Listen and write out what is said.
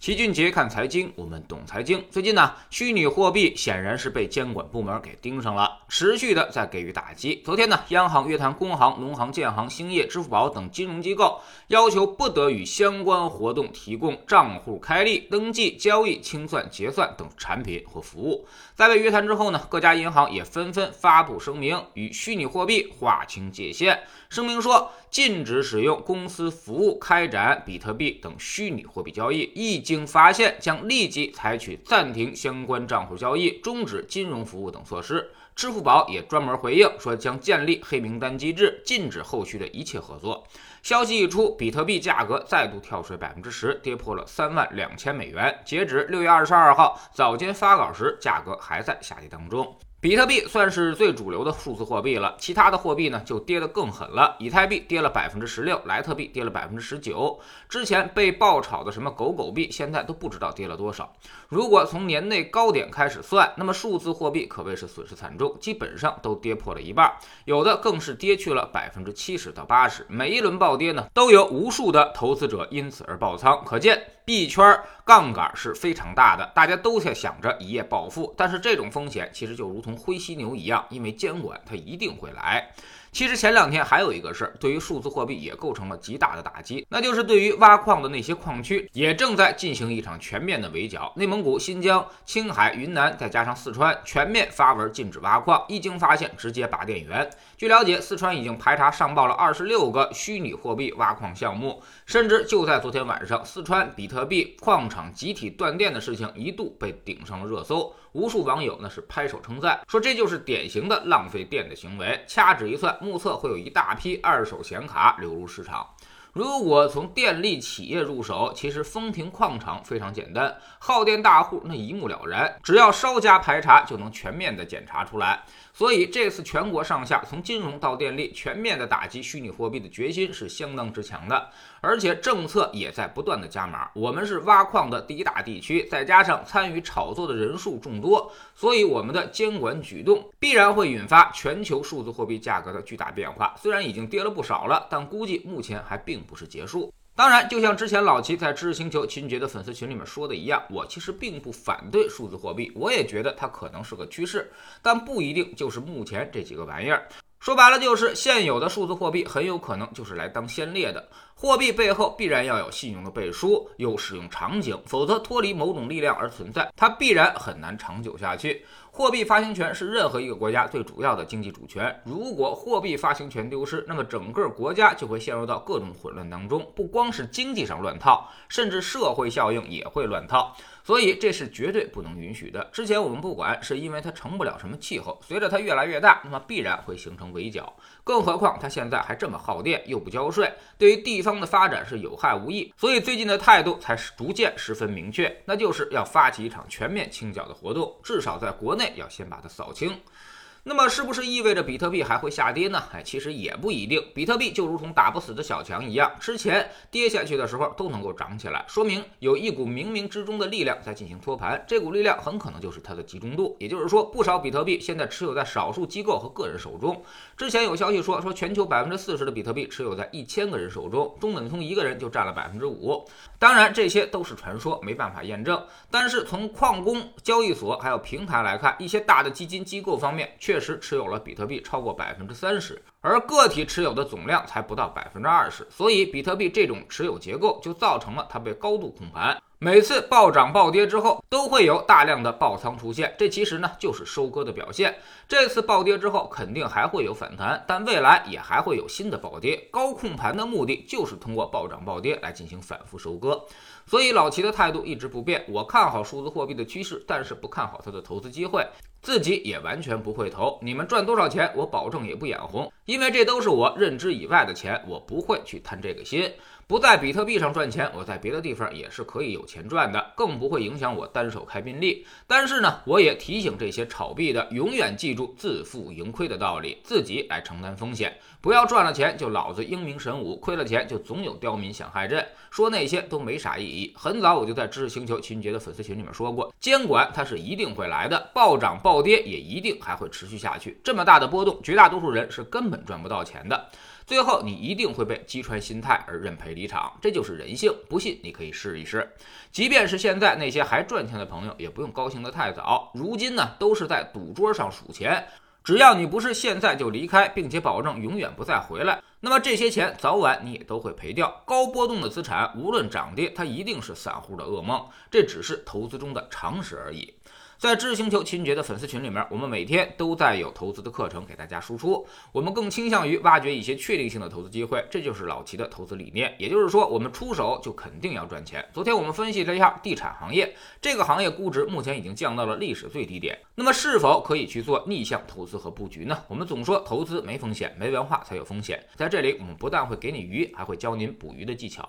齐俊杰看财经，我们懂财经。最近呢，虚拟货币显然是被监管部门给盯上了，持续的在给予打击。昨天呢，央行约谈工行、农行、建行、兴业、支付宝等金融机构，要求不得与相关活动提供账户开立、登记、交易、清算、结算等产品或服务。在被约谈之后呢，各家银行也纷纷发布声明，与虚拟货币划清界限。声明说，禁止使用公司服务开展比特币等虚拟货币交易，一经发现，将立即采取暂停相关账户交易、终止金融服务等措施。支付宝也专门回应说，将建立黑名单机制，禁止后续的一切合作。消息一出，比特币价格再度跳水百分之十，跌破了三万两千美元。截止六月二十二号早间发稿时，价格还在下跌当中。比特币算是最主流的数字货币了，其他的货币呢就跌得更狠了。以太币跌了百分之十六，莱特币跌了百分之十九。之前被爆炒的什么狗狗币，现在都不知道跌了多少。如果从年内高点开始算，那么数字货币可谓是损失惨重，基本上都跌破了一半，有的更是跌去了百分之七十到八十。每一轮暴跌呢，都有无数的投资者因此而爆仓，可见币圈杠杆是非常大的，大家都在想着一夜暴富。但是这种风险其实就如同。灰犀牛一样，因为监管它一定会来。其实前两天还有一个事儿，对于数字货币也构成了极大的打击，那就是对于挖矿的那些矿区，也正在进行一场全面的围剿。内蒙古、新疆、青海、云南，再加上四川，全面发文禁止挖矿，一经发现直接拔电源。据了解，四川已经排查上报了二十六个虚拟货币挖矿项目，甚至就在昨天晚上，四川比特币矿场集体断电的事情一度被顶上了热搜，无数网友那是拍手称赞，说这就是典型的浪费电的行为。掐指一算。目测会有一大批二手显卡流入市场。如果从电力企业入手，其实丰平矿场非常简单，耗电大户那一目了然，只要稍加排查就能全面的检查出来。所以这次全国上下从金融到电力全面的打击虚拟货币的决心是相当之强的，而且政策也在不断的加码。我们是挖矿的第一大地区，再加上参与炒作的人数众多，所以我们的监管举动必然会引发全球数字货币价格的巨大变化。虽然已经跌了不少了，但估计目前还并并不是结束。当然，就像之前老齐在知识星球秦爵的粉丝群里面说的一样，我其实并不反对数字货币，我也觉得它可能是个趋势，但不一定就是目前这几个玩意儿。说白了，就是现有的数字货币很有可能就是来当先烈的。货币背后必然要有信用的背书，有使用场景，否则脱离某种力量而存在，它必然很难长久下去。货币发行权是任何一个国家最主要的经济主权，如果货币发行权丢失，那么整个国家就会陷入到各种混乱当中，不光是经济上乱套，甚至社会效应也会乱套。所以这是绝对不能允许的。之前我们不管，是因为它成不了什么气候。随着它越来越大，那么必然会形成围剿。更何况它现在还这么耗电，又不交税，对于地方的发展是有害无益。所以最近的态度才是逐渐十分明确，那就是要发起一场全面清剿的活动，至少在国内要先把它扫清。那么是不是意味着比特币还会下跌呢？哎，其实也不一定。比特币就如同打不死的小强一样，之前跌下去的时候都能够涨起来，说明有一股冥冥之中的力量在进行托盘。这股力量很可能就是它的集中度，也就是说，不少比特币现在持有在少数机构和个人手中。之前有消息说，说全球百分之四十的比特币持有在一千个人手中，中本聪一个人就占了百分之五。当然，这些都是传说，没办法验证。但是从矿工、交易所还有平台来看，一些大的基金机构方面确实持有了比特币超过百分之三十，而个体持有的总量才不到百分之二十。所以，比特币这种持有结构就造成了它被高度控盘。每次暴涨暴跌之后，都会有大量的爆仓出现，这其实呢就是收割的表现。这次暴跌之后，肯定还会有反弹，但未来也还会有新的暴跌。高控盘的目的就是通过暴涨暴跌来进行反复收割。所以老齐的态度一直不变，我看好数字货币的趋势，但是不看好它的投资机会，自己也完全不会投。你们赚多少钱，我保证也不眼红，因为这都是我认知以外的钱，我不会去贪这个心。不在比特币上赚钱，我在别的地方也是可以有钱赚的，更不会影响我单手开宾利。但是呢，我也提醒这些炒币的，永远记住自负盈亏的道理，自己来承担风险，不要赚了钱就老子英明神武，亏了钱就总有刁民想害朕，说那些都没啥意义。很早我就在知识星球秦杰的粉丝群里面说过，监管它是一定会来的，暴涨暴暴跌也一定还会持续下去。这么大的波动，绝大多数人是根本赚不到钱的。最后你一定会被击穿心态而认赔离场，这就是人性。不信你可以试一试。即便是现在那些还赚钱的朋友，也不用高兴得太早。如今呢，都是在赌桌上数钱。只要你不是现在就离开，并且保证永远不再回来，那么这些钱早晚你也都会赔掉。高波动的资产，无论涨跌，它一定是散户的噩梦。这只是投资中的常识而已。在知识星球秦爵的粉丝群里面，我们每天都在有投资的课程给大家输出。我们更倾向于挖掘一些确定性的投资机会，这就是老齐的投资理念。也就是说，我们出手就肯定要赚钱。昨天我们分析了一下地产行业，这个行业估值目前已经降到了历史最低点。那么是否可以去做逆向投资和布局呢？我们总说投资没风险，没文化才有风险。在这里，我们不但会给你鱼，还会教您捕鱼的技巧。